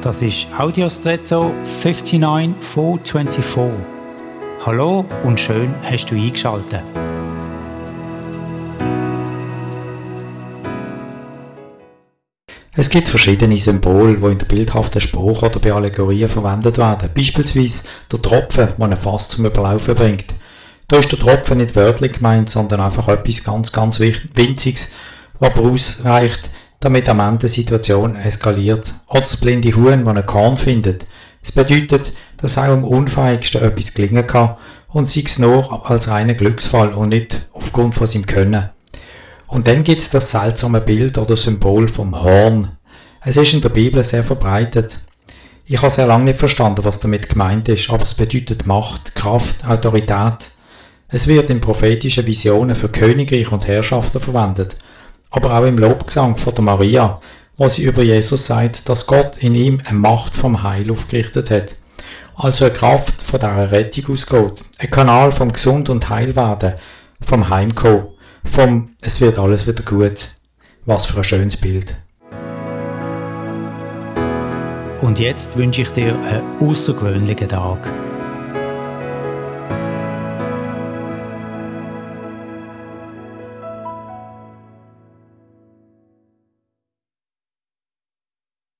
Das ist Audiostretto 59424. Hallo und schön hast du eingeschaltet. Es gibt verschiedene Symbole, die in der bildhaften Sprache oder bei Allegorien verwendet werden. Beispielsweise der Tropfen, der ein Fass zum Überlaufen bringt. Da ist der Tropfen nicht wörtlich gemeint, sondern einfach etwas ganz, ganz Winziges, was aber ausreicht, damit am Ende die Situation eskaliert. Oder das blinde Huhn, das einen Korn findet. Es bedeutet, dass auch am unfähigsten etwas gelingen kann und sei es nur als reiner Glücksfall und nicht aufgrund von seinem Können. Und dann gibt es das seltsame Bild oder Symbol vom Horn. Es ist in der Bibel sehr verbreitet. Ich habe sehr lange nicht verstanden, was damit gemeint ist, aber es bedeutet Macht, Kraft, Autorität. Es wird in prophetischen Visionen für Königreich und Herrschaften verwendet aber auch im Lobgesang von der Maria, wo sie über Jesus sagt, dass Gott in ihm eine Macht vom Heil aufgerichtet hat. Also eine Kraft von dieser Rettung ausgeht. Ein Kanal vom Gesund und Heilwerden, vom Heimkommen, vom Es wird alles wieder gut. Was für ein schönes Bild. Und jetzt wünsche ich dir einen außergewöhnlichen Tag.